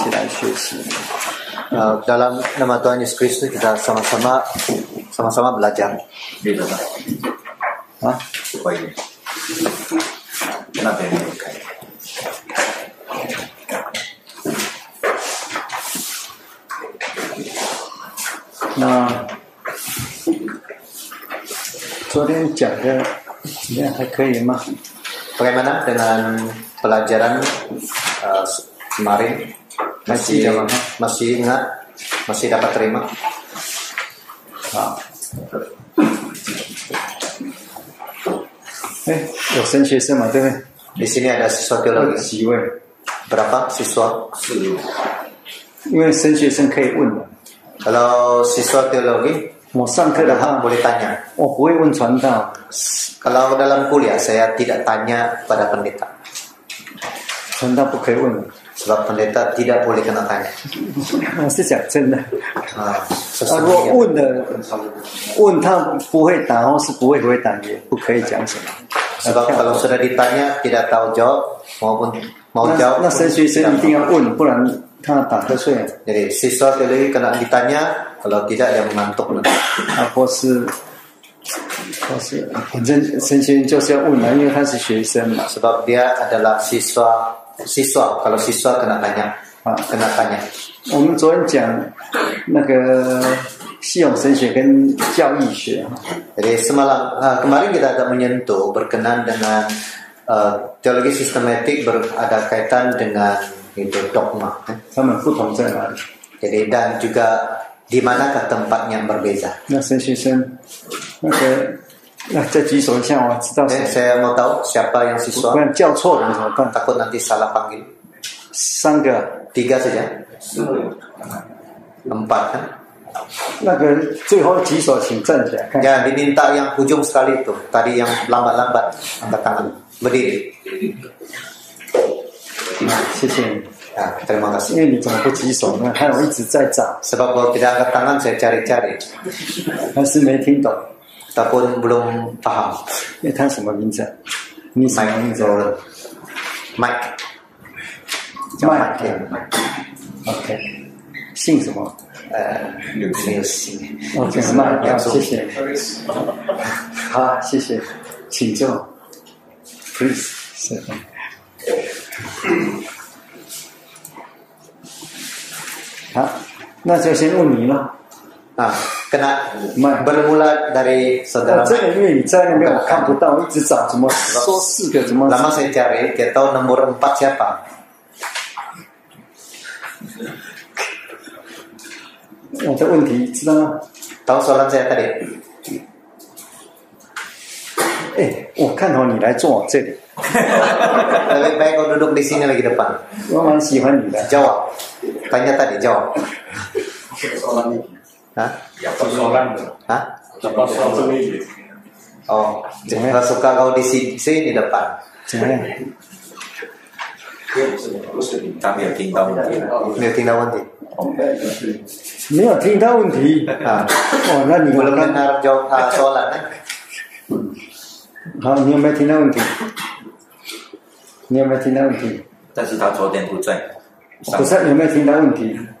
起来学习。 Uh, dalam nama Tuhan Yesus Kristus kita sama-sama sama-sama belajar. Gitu Pak. Hah? Apa ini? Kenapa ini? Nah, 那昨天讲的怎么样？还可以吗？ Bagaimana dengan pelajaran uh, kemarin? Masih Masih dapat. masih ingat? Masih dapat terima? 好。哎，有升学生嘛？对不对？ Di sini ada siswa 有 teologi. 几位？ Berapa siswa? 因为升学生可以问的。 Kalau siswa teologi 我上课的 ada hak 话， boleh tanya. 我不会问传道， Kalau dalam kuliah saya tidak tanya pada pendeta. 传道不可以问的。 Sebab pendeta tidak boleh kena tanya. 我是讲真的。 Ah, 啊，如果 sesungguhnya. 问的问他不会答，或是不会回答，也不可以讲什么。 Sebab kalau sudah ditanya tidak tahu jawab maupun mau 那 jawab 那升学生一定要问，不然他打瞌睡 Jadi siswa teologi kena ditanya, kalau tidak dia mengantuk nanti. 啊，或是或是反正升学生就是要问啊，因为他是学生嘛。 Sebab dia adalah siswa siswa. Kalau siswa kena tanya, Ah. kena tanya. 我们昨天讲那个系统神学跟教义学， Jadi semalam ah, kemarin kita ada menyentuh berkenan dengan ah, teologi sistematik berada kaitan dengan itu dogma. eh. 他们不同在哪里？ Jadi dan juga di manakah tempatnya yang berbeza. 那升学生那个 那再举手一下，我知道 Eh, 谁。saya mau tahu siapa yang 不 siswa. 然叫错人怎么办？Takut nanti salah panggil. 三个，Tiga saja. Empat kan? 那个最后举手，请站起来看。Ya, diminta yang ujung sekali itu. Tadi yang lambat-lambat angkat tangan. Berdiri. 谢谢你，Ya, terima 因 kasih. 为你怎么不举手呢？害我一直在找，Sebab kalau tidak angkat tangan saya cari-cari. 但是没听懂。大部分不能发好。那他什么名字？你什么名字？Mike。Mike。OK。姓什么？呃，刘姓。OK，麦克，谢谢。好，谢谢，请坐。Please，是。好，那就先问你了。Nah, kena Mike bermula dari 那 saudara 这个 Mike. 因为你在那边我看不到，一直找怎么说四个怎么 Lama saya cari, dia tahu nomor empat siapa. 我的问题知道吗？ Tahu soalan saya tadi? 哎，我看好你来坐我这里， Lebih baik kau duduk di sini lagi depan. 我蛮喜欢你的。 Jawab. Tanya tadi, jawab. Hah? Persoalan Hah? persoalan ini. Oh, nggak suka kau di sini, sini depan. 怎么样？ Kami yang tinggal mungkin. Ini tinggal nanti. 没有听到问题 Ah, 哦，那你 belum 有看 dengar jawab ah, soalan eh? 好，你有没有听到问题？你有没有听到问题？但是他昨天不在。不是，有没有听到问题？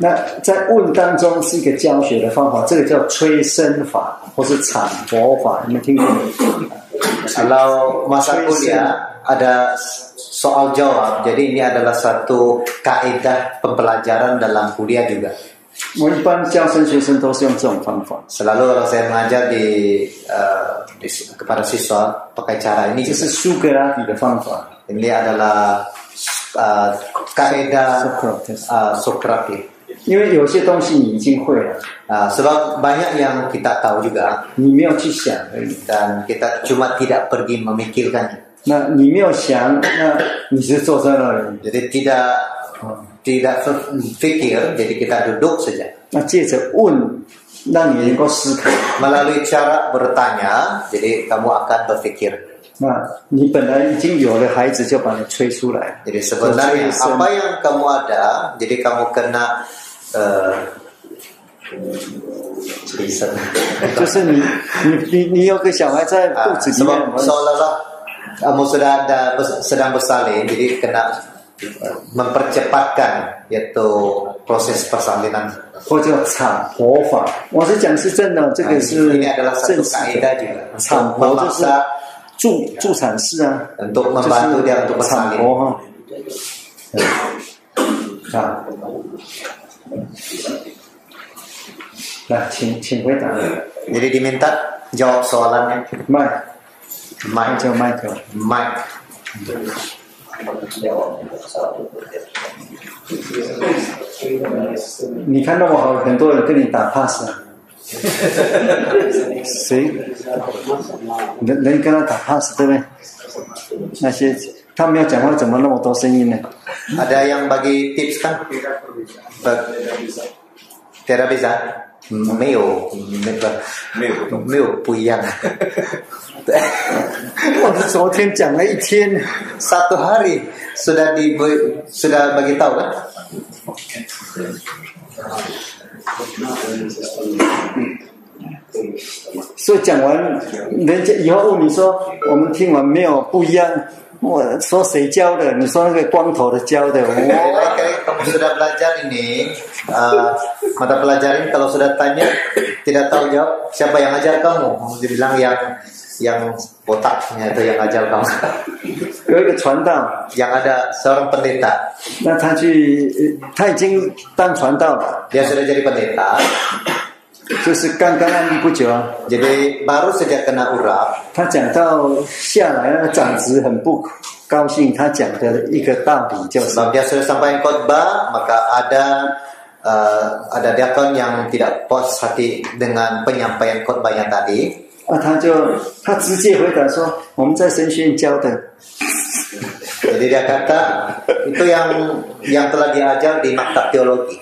那在问当中是一个教学的方法，这个叫催生法或是产佛法，有没有听过？ Kalau masa kuliah ada soal jawab, jadi ini adalah satu kaidah pembelajaran dalam kuliah juga. 我一般教升学生都是用这种方法， Selalu kalau saya mengajar di, eh, di- kepada siswa pakai cara ini 这 juga. 是苏格拉底的方法。 Ini adalah uh, kaidah Socrates. uh, Socrates. 因为有些东西你已经会了，Uh, sebab banyak yang kita tahu juga 你没有去想而已。dan kita cuma tidak pergi memikirkannya. 那你没有想，那你是坐在那里。Jadi tidak tidak fikir, jadi kita duduk saja. 那借着问，让你能够思考。Melalui cara bertanya, jadi kamu akan berpikir. 那你本来已经有了孩子，就把你催出来。Jadi sebenarnya apa yang kamu ada, jadi kamu kena uh, reason. 就是你你你你有个小孩在肚 Ah, 子里面 sebab，seolah-olah kamu sudah ada bes- sedang bersalin, jadi kena uh, mempercepatkan yaitu proses persalinan. 或者叫产婆法。我是讲是真的，这个是正 kaidah 的。产婆就是助助产士啊就是产.婆哈。啊，来，请请回答。你的里面答，要说了没？麦，麦就麦就麦。你看到我好，很多人跟你打 pass、谁？能能跟他打 pass 对不对？那些他没有讲话，怎么那么多声音呢？Ada yang? 不，database 没有，那个，没有，没有不一样。对，我们昨天讲了一天，satu hari sudah di sudah bagi tahu 嗯所以讲完，人家以后你说，我们听完没有不一样？我说谁教的？你说那个光头的教的。 Jadi 我 lain-kali kamu sudah belajar ini uh, mata pelajaran kalau sudah tanya tidak tahu jawab siapa yang ajar kamu? Kamu dibilang yang yang botaknya itu yang ajar kamu. 有一个传道， yang ada seorang pendeta 那他去，呃他已经当传道了， dia sudah jadi pendeta 就是刚刚案例不久啊。 jadi baru saja kena urap 他讲到下来，那个长子很不高兴。他讲的一个道理就是， sebab dia sudah sampai khotbah maka ada uh, ada diakon yang tidak puas hati dengan penyampaian khotbahnya tadi 啊，他就他直接回答说，我们在神学院教的， jadi dia kata itu yang yang telah diajar di maktab teologi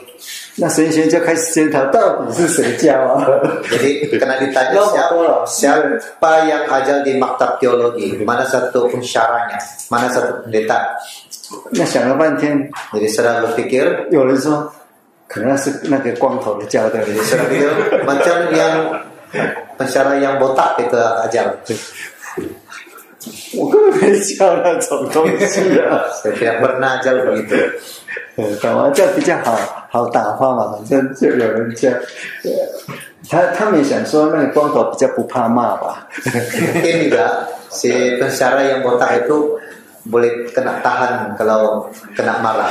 那神学院就开始检讨到底是谁教啊？jadi kena ditanya Lo siapa, betul lah. siapa yang ajar di maktab teologi mana satu pensyarahnya mana satu pendeta 那想了半天，jadi sudah berpikir 有人说可能是那个光头的教的，Sudah gitu, macam yang pensyarah yang botak itu ajar. 我根本没教那种东西啊。吗？这样比较好好打发嘛，反正就有人教。呃他他们也想说，那个光头比较不怕骂吧。 Mungkin juga si pensyarah yang botak itu boleh kena tahan kalau kena marah.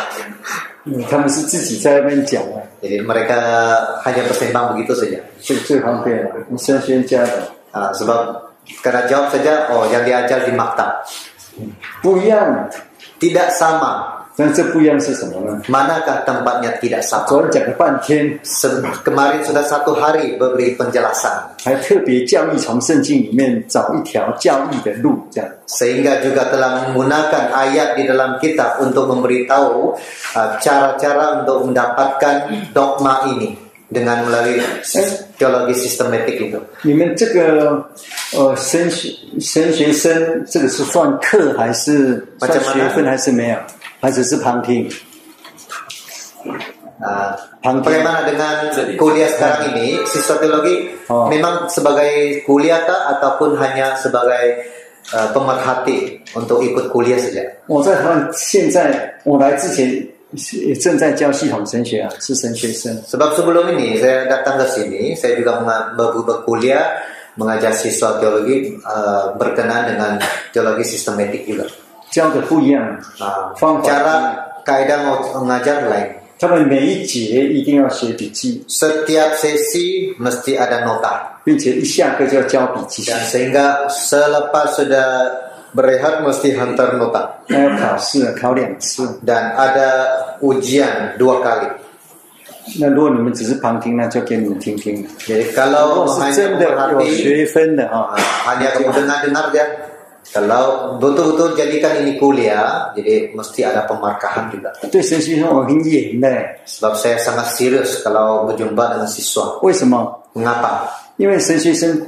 嗯，他们是自己在那边讲啊， Jadi mereka hanya bertimbang begitu saja. 最最方便了。你神学家的 Ah, sebab karena jawab saja, oh yang diajar di maktab. 不一样， Tidak sama. 但这不一样是什么呢？ Manakah tempatnya tidak sama? 昨天讲了半天， Se- Kemarin sudah satu hari beri penjelasan. 还特别教义从圣经里面找一条教义的路，这样。 sehingga juga telah menggunakan ayat di dalam kitab untuk memberitahu uh, cara-cara untuk mendapatkan dogma ini dengan melalui sis- teologi sistematik itu. 你们这个呃神学神学生，这个是算课还是算 Macam mana？学分还是没有？ 还只是旁听？ Uh, Pangkil. bagaimana dengan kuliah sekarang ini? Siswa teologi Oh. memang sebagai kuliah kah ataupun hanya sebagai uh, pemerhati untuk ikut kuliah saja? 我在台湾现在我来之前也正在教系统神学啊，是神学生。 Sebab sebelum ini saya datang ke sini, saya juga menga- ber- berkuliah mengajar siswa teologi uh, berkenaan dengan teologi sistematik juga. 教的不一样 cara kaidah mau mengajar lain. 他们每一节一定要写笔记，Setiap sesi mesti ada nota. 并且一下课就要交笔记，Dan sehingga selepas sudah berehat mesti hantar nota. 考试考两次。Dan ada ujian dua kali. 那如果你们只是旁听，那就给你们听听。Jadi kalau 果是 hanya 真的有学分的哈 ah,，hanya kamu dengar-dengar dia, Kalau betul-betul jadikan ini kuliah, jadi mesti ada pemarkahan juga. 对神学生我很严的， Sebab saya sangat serius kalau berjumpa dengan siswa. 为什么？ Mengapa? 因为神学生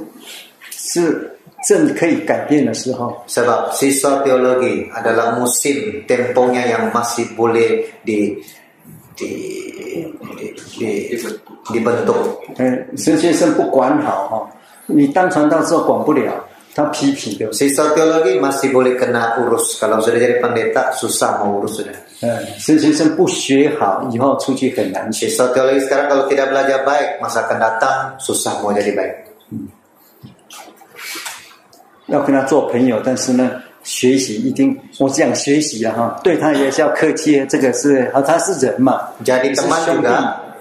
是正可以改变的时候， Sebab siswa teologi adalah musim temponya yang masih boleh di di di, di dibentuk. 嗯，神学生不管好哈，你当传道之后管不了， 他批评的。谁烧掉了给马西伯利跟他乌鲁斯卡老师的。嗯，生不学好，以后出去很难。谁烧掉了？现在，如果不学好，以后出去很难。苏萨莫这。嗯。要跟他做朋友，但是呢，学习一定，我讲学习了、啊、哈，对他也是要客气。这个是，啊，他是人嘛，家里是兄弟。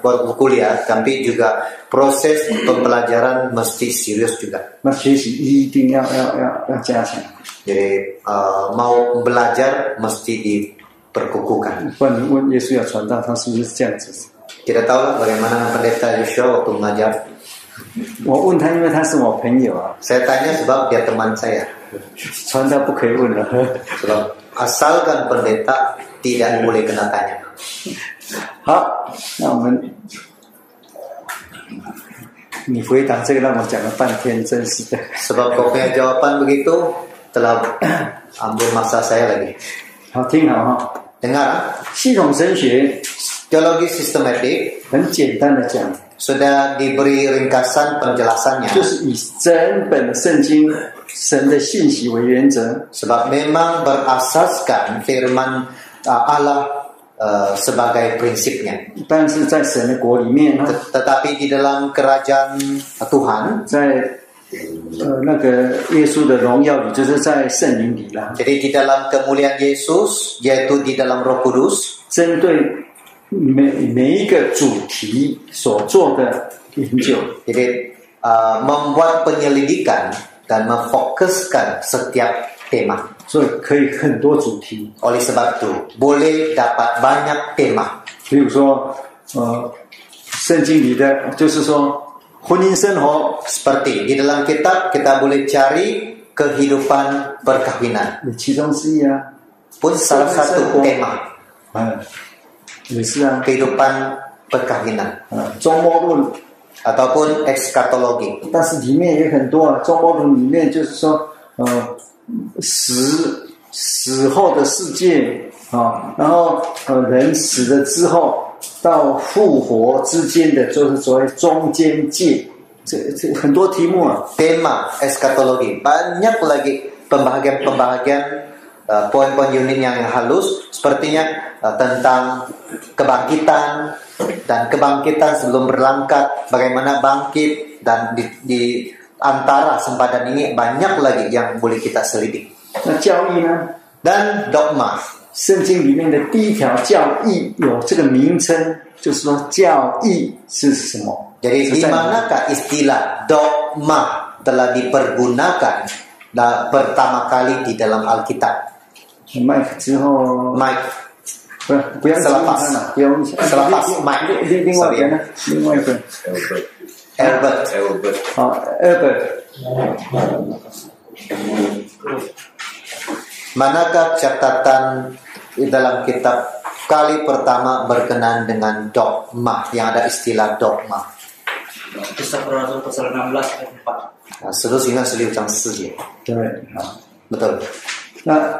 buat kuliah, tapi juga proses pembelajaran mesti serius juga. 那学习一定要要要要加强， Jadi uh, mau belajar mesti diperkukuhkan. 不然你问耶稣要传道，他是不是这样子？ Kita tahu lah bagaimana pendeta Yosua waktu mengajar. 我问他，因为他是我朋友啊， Saya tanya sebab dia teman saya. 传道不可以问了。 Sebab asalkan pendeta tidak boleh kena tanya. 好，那我们你回答这个让我讲了半天，真是的。 Sebab kau punya jawaban begitu telah ambil masa saya lagi. 好，听好哈。 Dengar, ah? 系统神学 teologi sistematik 很简单的讲， sudah diberi ringkasan penjelasannya. 就是以整本圣经神的信息为原则， Sebab memang berasaskan firman uh, Allah uh, sebagai prinsipnya. 但是在神的国里面呢， Tet- Tetapi di dalam kerajaan Tuhan, 在呃那个耶稣的荣耀里，就是在圣灵里啦， jadi di dalam kemuliaan Yesus, yaitu di dalam Roh Kudus, 针对 每每一个主题所做的研究，jadi uh, membuat penyelidikan dan memfokuskan setiap tema. 所以可以很多主题，Oleh sebab itu, boleh dapat banyak tema. 比如说呃，圣经里的就是说婚姻生活，Seperti di dalam kitab kita boleh cari kehidupan perkawinan. 其中之一啊，Pun salah satu tema 嗯，也是啊，kehidupan perkawinan 嗯，中末论。ataupun ekskatologi. 但是里面也很多啊，中国论里面就是说，呃，死死后的世界啊，然后呃，人死了之后到复活之间的，就是所谓中间界，这这很多题目啊，Tema eskatologi banyak lagi pembahagian-pembahagian uh, poin-poin unit yang halus sepertinya uh, tentang kebangkitan dan kebangkitan sebelum berangkat bagaimana bangkit dan di, di antara sempadan ini banyak lagi yang boleh kita selidiki 那教义呢？ dan dogma 圣经里面的第一条教义有这个名称，就是说教义是什么？ Jadi 是 di 在哪里 manakah istilah dogma telah dipergunakan nah, pertama kali di dalam Alkitab? 麦克之后， Mike 不不要 Selepas 了，不用 Selepas Mike 另另外一个呢？另外一个。 Albert Albert Albert 好，Albert， Manakah catatan di dalam kitab kali pertama berkenan dengan dogma yang ada istilah dogma? Kisah Rasul pasal 16 ayat 4. Nah, seterusnya seliu yang seje. 对，好， Betul. 那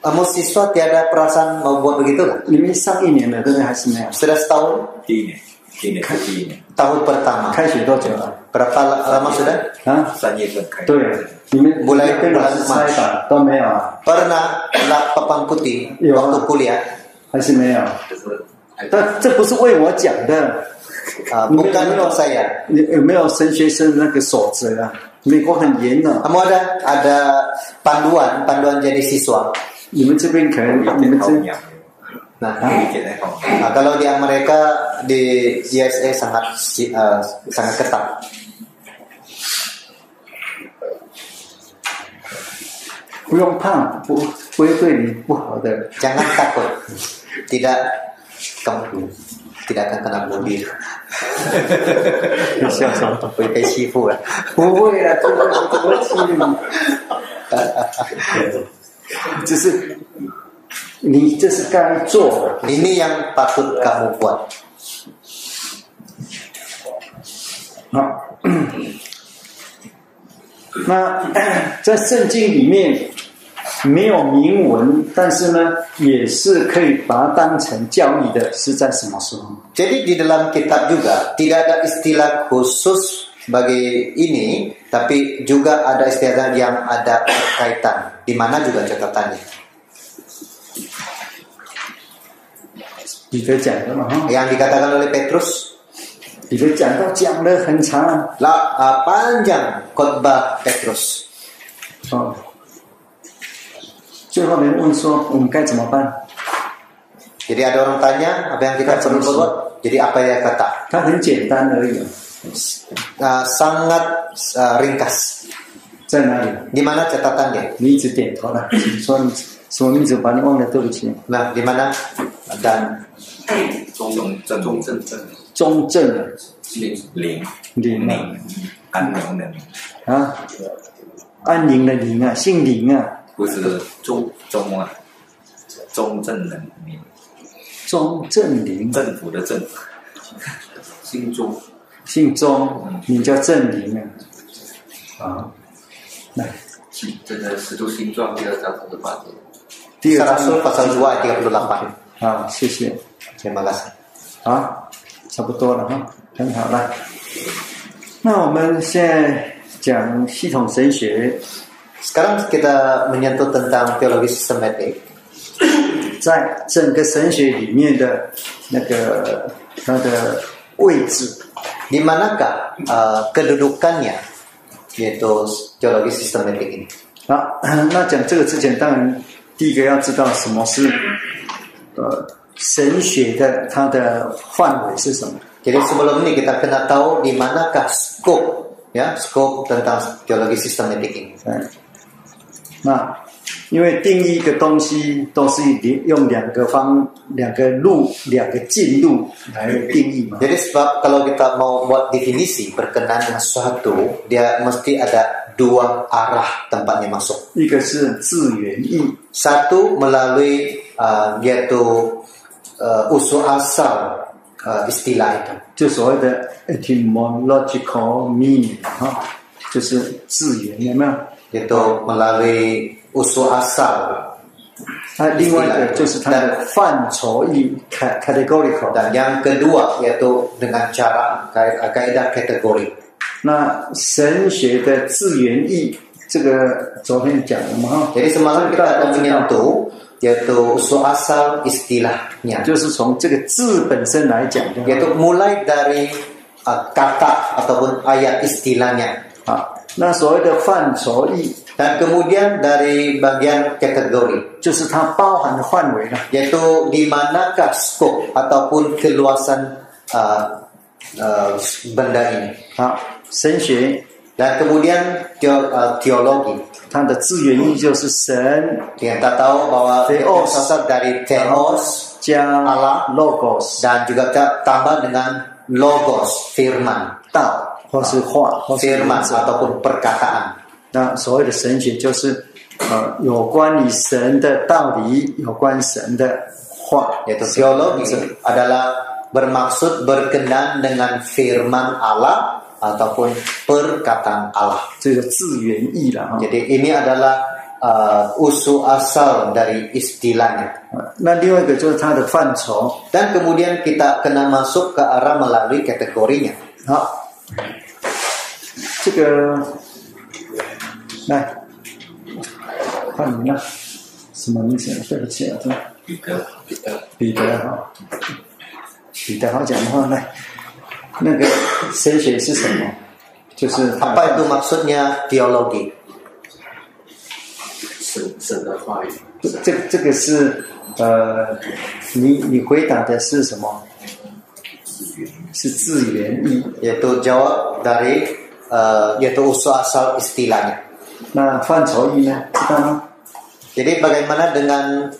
Kamu siswa tiada perasaan mau membuat begitu? Ini ini, Sudah setahun? Tahun pertama. Berapa lama sudah? Mulai bulan Maret. Pernah lap papan putih waktu kuliah? Ah, bukan untuk saya. Kamu ada ada panduan panduan jadi siswa? 你们这边可能你们这 Nah, 理解在后面。 nah, kalau di Amerika di USA sangat si- eh, sangat ketat. 不用怕，不不会对你不好的。 Jangan takut. Tidak kamu tidak akan kena bunuh. 笑什么？会被欺负了。不会啦，这个怎么欺负你？ 只是你这是该做的。Ini yang patut kamu buat. 好，那在圣经里面没有明文，但是呢，也是可以把它当成教义的，是在什么时候？Jadi di dalam kitab juga tidak ada istilah khusus bagi ini, tapi juga ada istilah yang ada kaitan. Di mana juga catatannya. 彼得讲的嘛，哈， Yang dikatakan oleh Petrus, 彼得讲到讲的很长 lah ah, panjang khotbah Petrus. 哦。最后人问说：“我们该怎么办 Jadi ada orang tanya apa yang kita perlu buat. Jadi apa yang kata? ？”它很简单而已， Ah, sangat ah, ringkas. 在哪里？Di mana catatannya? 你一直点头了，请说你什么名字？把你忘了，对不起。Nah, di mana? Dan 中正中正。正中正的零林。啊？宁安宁的宁，啊，安宁的宁啊，姓林啊，不是中中啊，中正的宁，钟正林，政府的政，姓中姓钟，名叫郑林啊。啊，来，这个《使徒心传》第二章这个八节。第二章二十八外，第二个二十八。啊，谢谢，谢谢啊，差不多了哈，很好了。那我们现在讲系统神学。Sekarang kita menyentuh tentang teologi sistematik. 在整个神学里面的那个它的位置。Di manakah uh, kedudukannya yaitu teologi sistematik ini? 啊。那讲这个之前，当然第一个要知道什么是呃神学的它的范围是什么。 Jadi sebelum ini kita kena tahu di manakah skop ya skop tentang teologi sistematik ini. 嗯，那 因为定义一个东西都是以用两个方、两个路、两个进路来定义嘛。 Jadi sebab kalau kita mau buat definisi berkenaan dengan sesuatu, dia mesti ada dua arah tempatnya masuk. 一个是自源意， Satu melalui uh, yaitu uh, usul asal uh, istilah itu. 就所谓的 etymological meaning 哈，就是字源有没有？ yaitu melalui 我说阿萨，那另外一个就是它的范畴义，categorical。那第二个也都跟它，盖啊盖的 category。那神学的字源义，这个昨天讲了嘛哈，等于马上给大家都念读，也都说阿萨 istilah，就是从这个字本身来讲，也都 mulai dari 啊 kata ataupun ayat istilahnya。好，那所谓的范畴义。dan kemudian dari bagian kategori 就是它包含的范围了。 yaitu di manakah skop ataupun keluasan uh, uh, benda ini 好，神学 dan kemudian teo- uh, teologi 它的字源意就是神 kita tahu bahwa Theos. berasal dari theos 加 Allah logos dan juga kita tambah dengan logos firman 道或是话或是 firman 文字 ataupun perkataan 那所谓的神学就是呃有关于神的道理，有关神的话， yaitu teologi adalah bermaksud berkenan dengan firman Allah ataupun perkataan Allah 这个字源意了哈。 jadi ini adalah uh, usul asal dari istilahnya 呃那另外一个就是它的范畴。 dan kemudian kita kena masuk ke arah melalui kategorinya 好，这个 来，换你了，什么名字？对不起啊，的彼得，彼得哈，彼得好讲的话，来，那个神学是什么？就是他拜读嘛，说呢，theology，神神的话语。这这个是呃，你你回答的是什么？是字源意，也都叫 dari，呃，也都说 asal istilahnya。那范畴义呢？知道吗？Jadi bagaimana dengan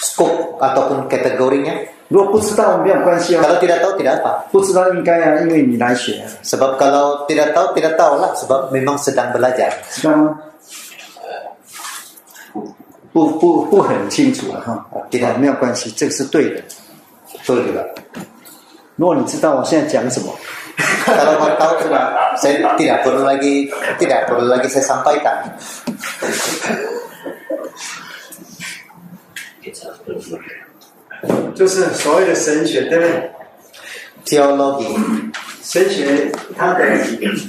scope ataupun kategorinya? 如果不知道没有关系哦，Kalau tidak tahu tidak apa. 不知道应该啊，因为你来学，Sebab kalau tidak tahu tidak tahulah sebab memang sedang belajar. 知道吗？不不不很清楚了哈，知道没有关系，这个是对的。Betul juga. 如果你知道我现在讲什么，Kalau mau tahu sudah saya tidak perlu lagi tidak perlu lagi saya sampaikan. 就是所谓的神学，对不对？ Teologi 神学它的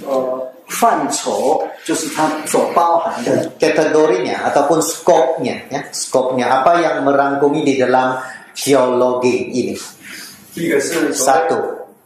呃范畴，就是它所包含的 kategorinya ataupun skopnya ya skopnya apa yang merangkumi di dalam teologi ini 第一个是所 satu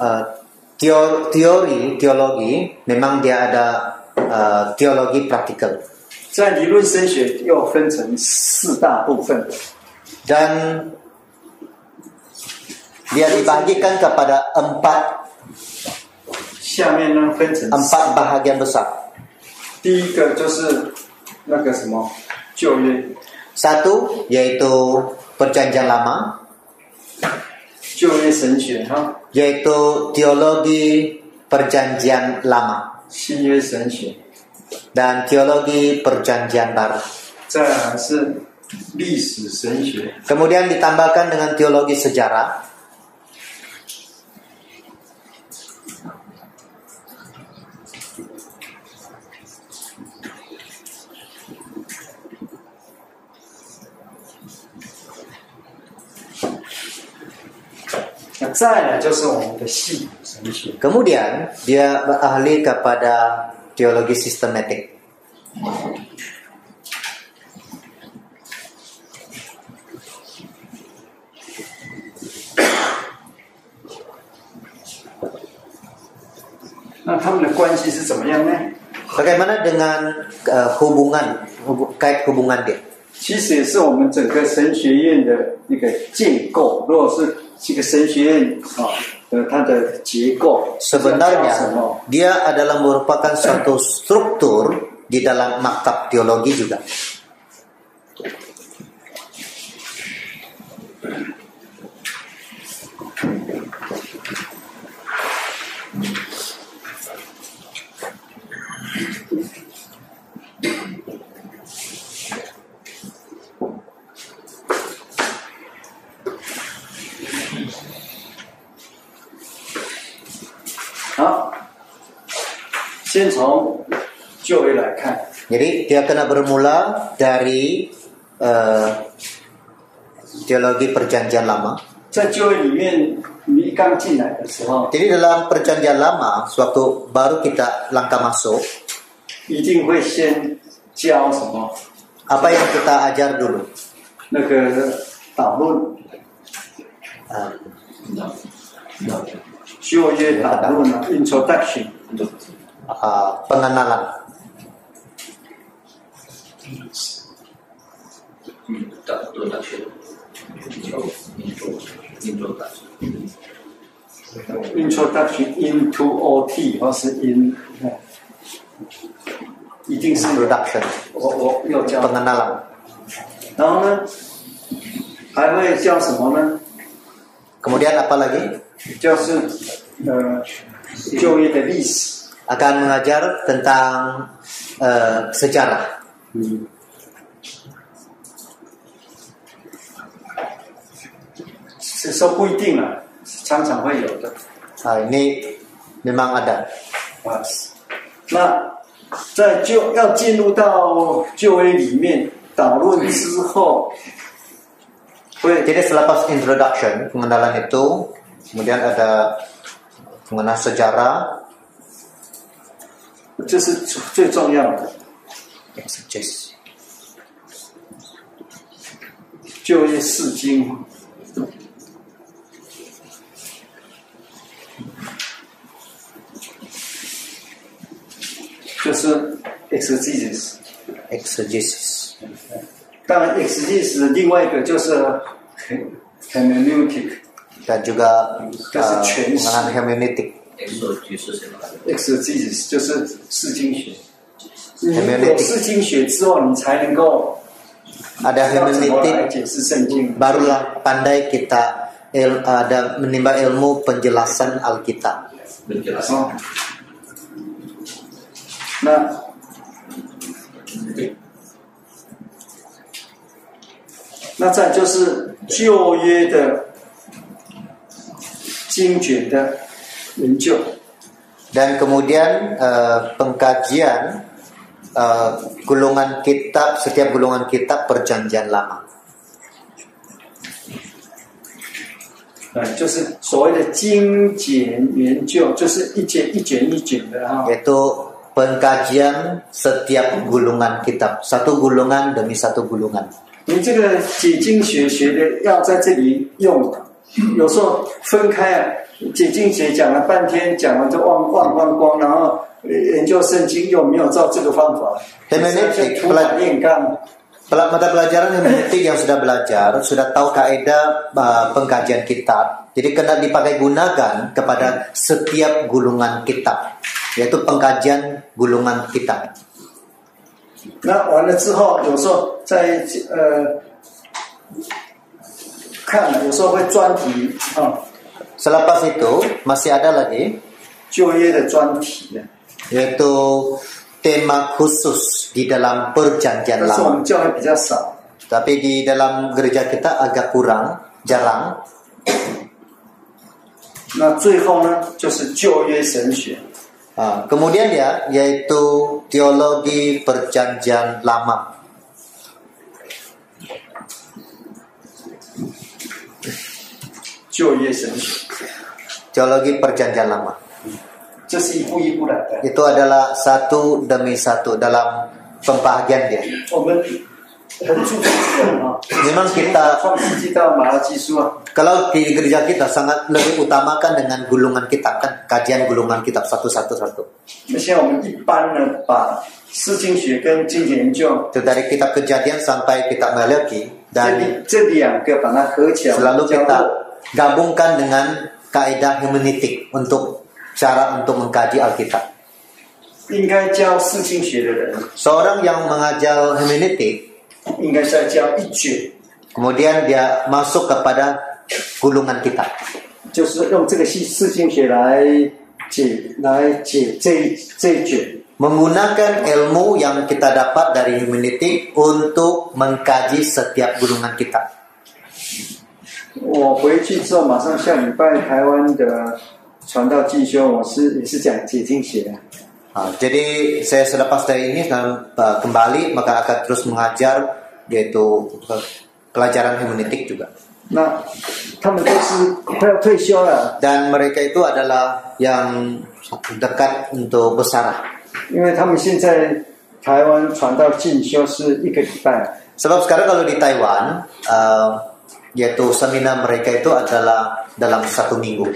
eh, teo- teori teologi memang dia ada eh, teologi praktikal 在理论神学又分成四大部分， dan dia dibagikan kepada empat 下面呢分成 empat bahagian besar 第一个就是那个什么旧约， satu yaitu perjanjian lama 旧约神学哈， yaitu teologi perjanjian lama dan teologi perjanjian baru. Kemudian ditambahkan dengan teologi sejarah. kemudian dia berahli kepada teologi sistematik. 那他们的关系是怎么样呢？ Bagaimana dengan eh, hubungan hubu- kait hubungan dia? 其实也是我们整个神学院的一个建构。如果是 这个神学院啊，呃，它的结构叫什 Sebenarnya 么？ dia adalah merupakan suatu struktur di dalam maktab teologi juga. 先从旧约来看， Jadi dia kena bermula dari eh, teologi perjanjian lama. 在旧约里面，你一刚进来的时候， Jadi dalam perjanjian lama, sewaktu baru kita langkah masuk, 一定会先教什么？ apa yang kita ajar dulu? 那个导论， Eh, 旧约导论啊，introduction， eh, pengenalan. 大多大学，印度印度大学， introduction into OT 或是 in，一定是 Introduction, 我我要教， pengenalan. 然后呢，还会教什么呢？ Kemudian apa lagi? 就是呃就业的历史， Akan mengajar tentang eh, sejarah. 嗯，是说不一定啊，常常会有的 Ah, ini memang ada. 啊。 那在就要进入到就 A 里面导论之后，会 Jadi selepas introduction pengenalan itu, kemudian ada mengenal sejarah, 这是最重要的。exegesis. 就业释经。就是 exegesis，exegesis. 当然 exegesis 的另外一个就是 hermeneutic。dan juga Kasih uh, change. mengenal hermeneutik. X 局是什么？ exegesis 就是释经学。你 Hermeneutic 有释经学之后，你才能够 Ada 要怎么来 hermeneutik 解释圣经。 barulah pandai kita il, ada menimba ilmu penjelasan Alkitab. menjelaskan 哦，那那再就是旧约的经卷的研究， Dan kemudian eh, pengkajian eh, gulungan kitab setiap gulungan kitab perjanjian lama. 呃，就是所谓的经简研究，就是一卷一卷一卷的哈。 yaitu pengkajian setiap gulungan kitab satu gulungan demi satu gulungan 你这个解经学学的要在这里用，有时候分开啊， 解经学讲了半天，讲完就忘忘光光，然后呃研究圣经又没有照这个方法，Hermeneutik 土法炼钢。Pel- mata pelajaran hermeneutik yang sudah belajar sudah tahu kaidah uh, pengkajian kitab jadi kena dipakai gunakan kepada setiap gulungan kitab yaitu pengkajian gulungan kitab 那完了之后，有时候在呃看，有时候会专题啊，Selepas itu masih ada lagi yaitu tema khusus di dalam perjanjian lama. Tapi di dalam gereja kita agak kurang, jarang. Nah, kemudian ya, yaitu teologi perjanjian lama. Teologi perjanjian lama. Teologi perjanjian lama. Itu adalah satu demi satu dalam pembahagian dia. Memang kita kalau di gereja kita sangat lebih utamakan dengan gulungan kitab kan? Kajian gulungan kitab satu-satu satu. Dari kitab kejadian sampai kitab Malaki dan selalu kita gabungkan dengan kaidah hermeneutik untuk cara untuk mengkaji Alkitab. Seorang yang mengajar hermeneutik kemudian dia masuk kepada gulungan kita. Menggunakan ilmu yang kita dapat dari hermeneutik untuk mengkaji setiap gulungan kita. 我回去之后，马上下礼拜台湾的传道进修，我是也是讲解经学的。 Ah, jadi saya selepas dari ini dan uh, kembali maka akan terus mengajar yaitu uh, pelajaran hermeneutik juga. 那他们都是快要退休了， Dan mereka itu adalah yang dekat untuk bersarah. 因为他们现在台湾传道进修是一个礼拜， Sebab sekarang kalau di Taiwan, uh, yaitu seminar mereka itu adalah dalam satu minggu.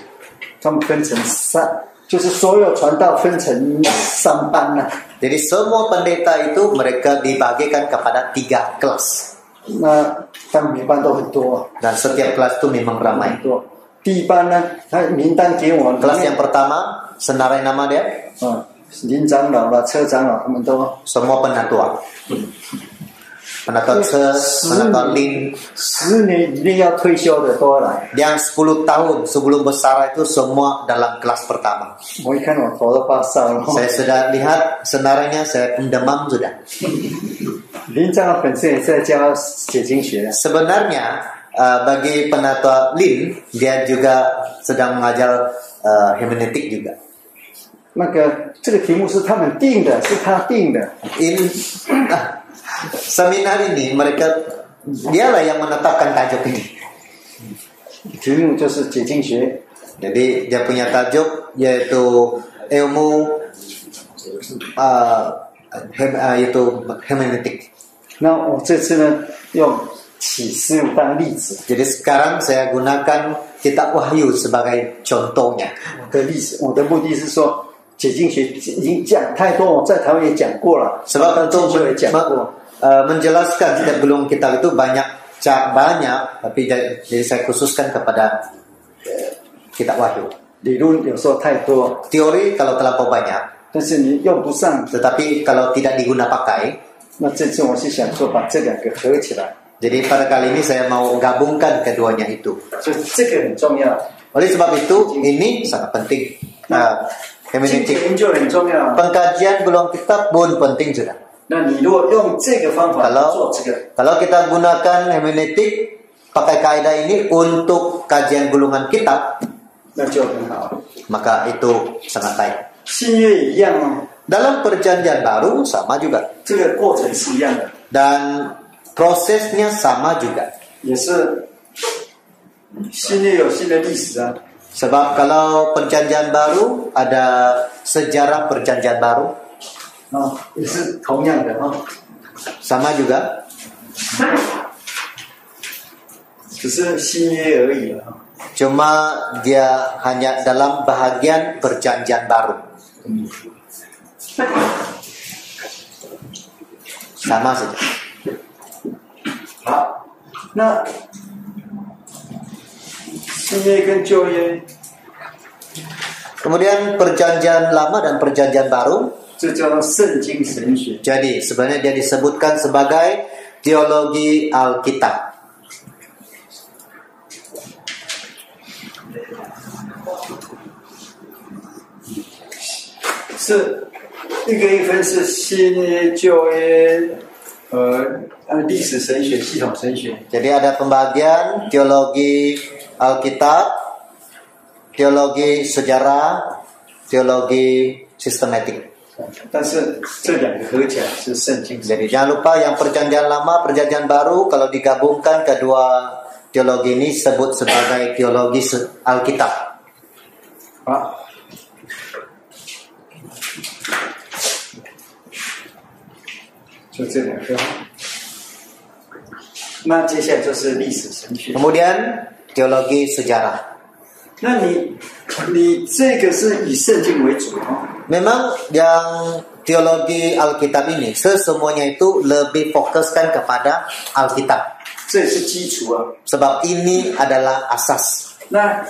他们分成三，就是所有传道分成三班了、 Jadi semua pendeta itu mereka dibagikan kepada tiga kelas. 那他们每班都很多， Dan setiap kelas itu memang 很 ramai. 多。第一班呢，他名单给我， Kelas yang pertama, senarai nama dia, 啊，林长老了、车长老他们都 semua penatua. Penatua Se, penatua Lin, 十年以内要退休的都要来。 yang 10 tahun sebelum bersarah itu semua dalam kelas pertama. 我一看我头都发烧了。 Saya sudah lihat senarainya, saya pun demam sudah. 林长老本身也是在教解经学的， Sebenarnya uh, bagi penatua Lin, dia juga sedang mengajar uh, hermeneutik juga. 那个这个题目是他们定的，是他定的。 In ah, seminar ini mereka dialah yang menetapkan tajuk ini. 题目就是解经学， Jadi dia punya tajuk yaitu ilmu uh, hem, uh, yaitu hermeneutik. 那我这次呢用启示录当例子 Jadi sekarang saya gunakan kitab Wahyu sebagai contohnya. 的例子，我的目的是说 解经学已经讲太多，我在台湾也讲过了， Sebab 进 untuk 修也讲 men- 过。 uh, menjelaskan setiap gulung kitab itu banyak ca- banyak tapi jadi, jadi saya khususkan kepada uh, kitab Wahyu. 理论有时候太多， Teori kalau terlampau banyak, 但是你用不上。 tetapi kalau tidak diguna pakai, 那这次我是想说把这两个合起来， jadi pada kali ini saya mau gabungkan keduanya itu. 所以这个很重要， Oleh sebab itu ini sangat penting. Uh, 经 hermeneutik. 研究很重要。 Pengkajian gulung kitab pun penting sudah. 那你如果用这个方法 Kalau 做这个， kalau kita gunakan hermeneutik pakai kaidah ini untuk kajian gulungan kitab, 那就很好。 maka itu sangat baik. 新约也一样哦， Dalam perjanjian baru sama juga 这个过程是一样的， dan prosesnya sama juga. 也是新约有新的历史啊。 Sebab kalau perjanjian baru ada sejarah perjanjian baru 啊，也是同样的啊， sama juga, 只是新约而已啊。 cuma dia hanya dalam bahagian perjanjian baru. Sama saja. 好，那新约跟旧约， Kemudian perjanjian lama dan perjanjian baru 这叫做圣经神学。 Jadi sebenarnya dia disebutkan sebagai teologi Alkitab. 是一个一分是新约、旧约，呃呃历史神学、系统神学。 Jadi ada pembagian teologi Alkitab, teologi sejarah, teologi sistematik. Jadi jangan lupa yang perjanjian lama, perjanjian baru kalau digabungkan kedua teologi ini sebut sebagai teologi Alkitab. Kemudian teologi sejarah. Memang yang teologi Alkitab ini sesemuanya itu lebih fokuskan kepada Alkitab. Sebab ini adalah asas. Nah,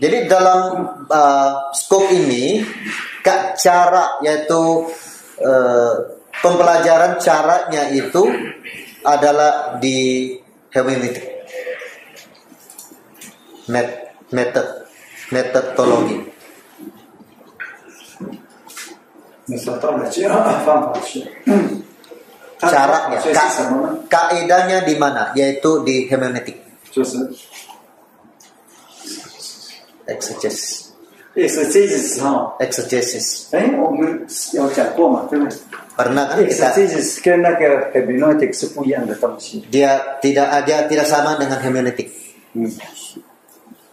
Jadi dalam uh, skop ini, cara yaitu uh, pembelajaran caranya itu adalah di hermeneutik met method metodologi caranya ka, kaidahnya di mana? Yaitu di hermeneutik exegesis. exegesis 哈。 Exegesis. 哎，我们有讲过嘛，对不对 Pernah kan kita？exegesis 跟那个 hermeneutic 是不一样的东西。 dia tidak dia tidak sama dengan hermeneutik. 嗯，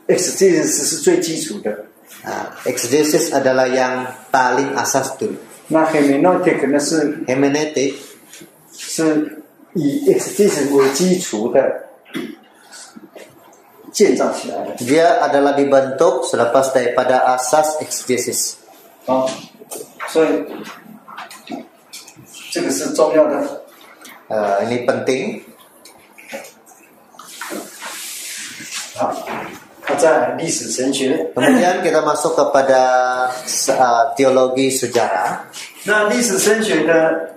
exegesis 是最基础的， Nah, exegesis adalah yang paling asas dulu. 那 hermeneutic 呢是 Hermeneutik 是以 exegesis 为基础的 建造起来的。 dia adalah dibentuk selepas daripada asas exegesis. 啊，所以这个是重要的。 Eh, ini penting. 好，它在历史神学， Kemudian kita masuk kepada eh, teologi sejarah. 那历史神学的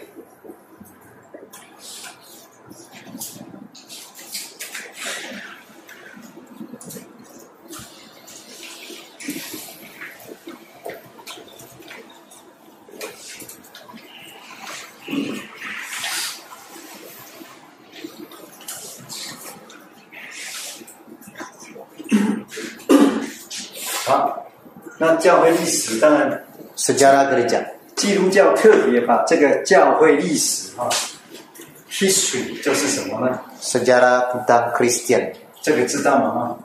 教会历史当然是加拉跟你讲，基督教特别把这个教会历史哈、，history 就是什么呢？是加拉古当 Christian，这个知道吗？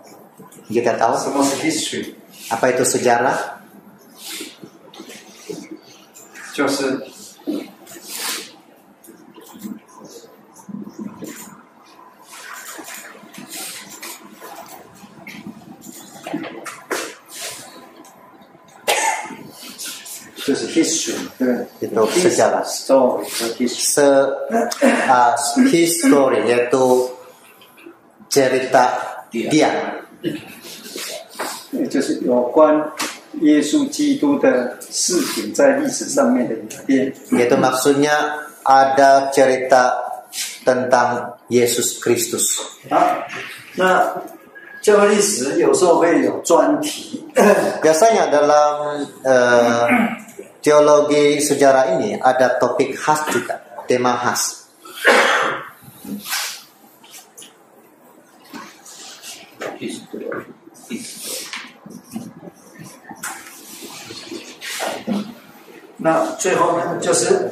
你给他答。什么是 history？Apa itu sejarah？就是 history，对 Itu sejarah. story 和 history。 Se ah, history yaitu cerita dia. 就是有关耶稣基督的事情在历史上面的演变。 Yaitu maksudnya ada cerita tentang Yesus Kristus. 好，那教会历史有时候会有专题， Biasanya dalam eh, teologi sejarah ini ada topik khas juga, tema khas. History. History. 那最后呢，就是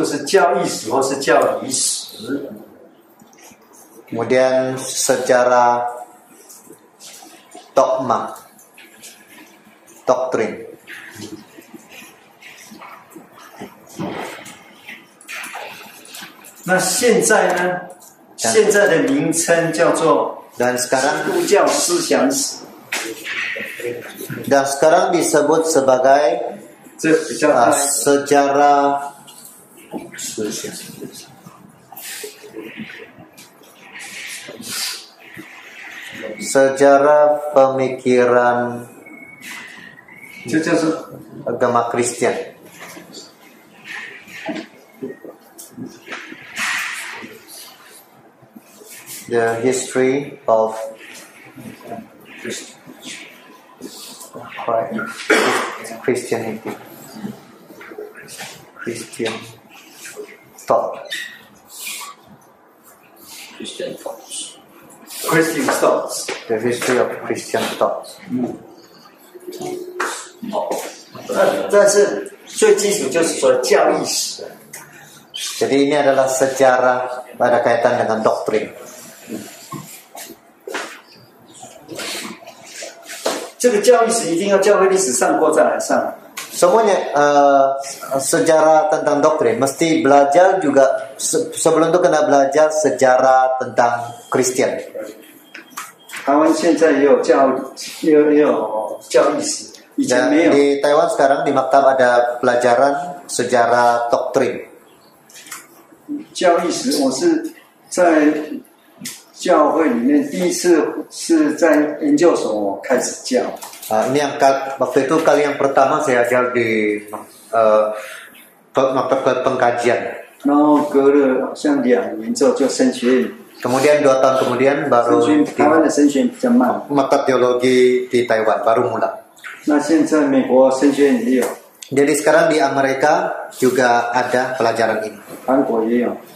就是教义史或是教理史。 Kemudian secara dogma, doktrin. 那现在呢？现在的名称叫做 Dan 基 sekarang 督教思想史， dan sekarang disebut sebagai 这比较 uh, 大。 Sejarah pemikiran agama Kristen. The history of Christianity. Christian. thought. Christian thoughts. Christian thoughts。 The history of Christian thought. 那但是最基础就是说教义史， Jadi ini adalah sejarah pada kaitan dengan doktrin. 这个教义史一定要教会历史上过再来上。 Semuanya eh, sejarah tentang doktrin mesti belajar juga se- sebelum itu kena belajar sejarah tentang Kristen. 台湾现在也有教，也有也有教义史，以前 Dan 没有。 di Taiwan sekarang di maktab ada pelajaran sejarah doktrin. 教义史我是在教会里面第一次是在研究所我开始教， Uh, ini yang waktu itu kali yang pertama saya ajar di uh, pengkajian. Kemudian dua tahun kemudian baru Maktab Teologi di Taiwan baru mulai. Jadi sekarang di Amerika juga ada pelajaran ini.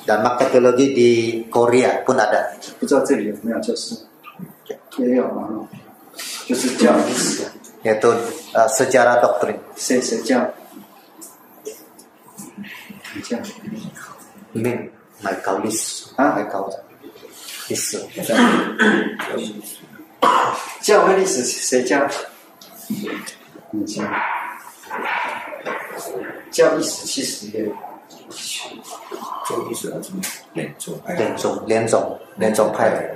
Dan Maktab Teologi di Korea pun ada. 就是教历史，也都呃，史学、doctrine。谁谁教？教，面买高历史啊，买高的历史。教历史谁教？你教。教历史去谁的？做历史的做。两种，两种，两种派的。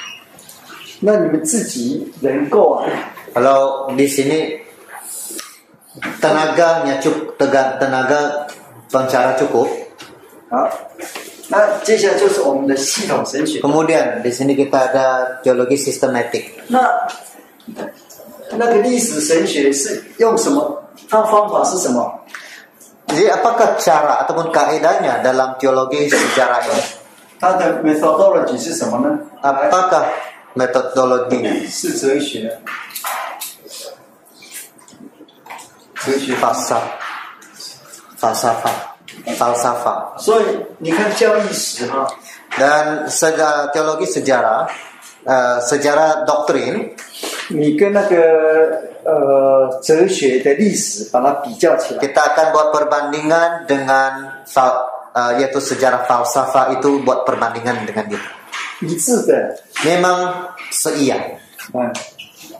那你们自己能够啊， Kalau di sini tenaganya cukup, tenaga, tenaga pencara cukup. 好，那接下来就是我们的系统神学。 Kemudian di sini kita ada teologi sistematik. 那那个历史神学是用什么？它方法是什么？ Jadi apakah cara ataupun kaedahnya dalam teologi sejarah ini? 它的 methodology 是什么呢？ Apakah metodologinya? 是哲学，哲学。 Falsaf, falsafah, falsafah. 所以你看教义史哈， Dan sejarah teologi sejarah, eh, sejarah doktrin 你跟那个呃哲学的历史把它比较起来， kita akan buat perbandingan dengan fal- eh, yaitu sejarah falsafah itu buat perbandingan dengan itu. 一致的。Memang seiya. 嗯，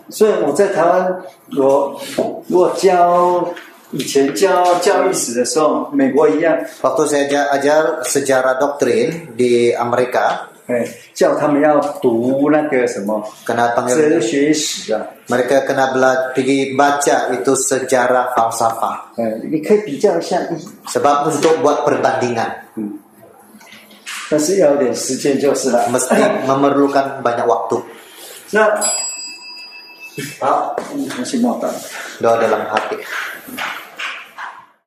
所以我在台湾，我如果教以前教教育史的时候，美国一样，Waktu saya ajar, ajar sejarah doktrin di Amerika, 哎，叫他们要读那个什么哲学史啊，mereka kena bela, pergi baca itu sejarah falsafah. 哎，你可以比较一下，嗯 Sebab untuk buat perbandingan 但 是要有点时间就是了。 mesti memerlukan banyak waktu. 那好，我先冒单。 Doa dalam hati.